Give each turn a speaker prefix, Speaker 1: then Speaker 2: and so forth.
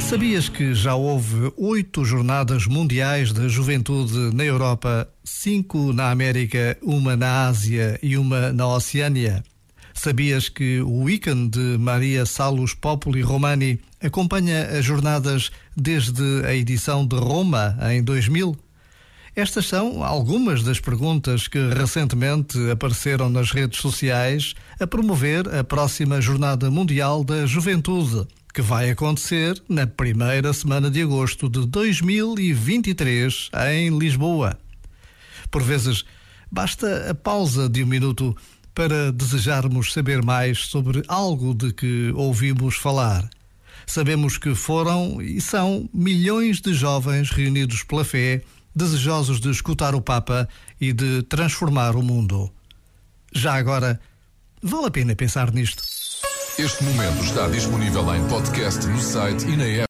Speaker 1: Sabias que já houve oito jornadas mundiais da juventude na Europa, cinco na América, uma na Ásia e uma na Oceânia? Sabias que o Weekend de Maria Salus Popoli Romani acompanha as jornadas desde a edição de Roma, em 2000? Estas são algumas das perguntas que recentemente apareceram nas redes sociais a promover a próxima Jornada Mundial da Juventude que vai acontecer na primeira semana de agosto de 2023 em Lisboa. Por vezes, basta a pausa de um minuto para desejarmos saber mais sobre algo de que ouvimos falar. Sabemos que foram e são milhões de jovens reunidos pela fé, desejosos de escutar o Papa e de transformar o mundo. Já agora, vale a pena pensar nisto.
Speaker 2: Este momento está disponível em podcast no site e na app.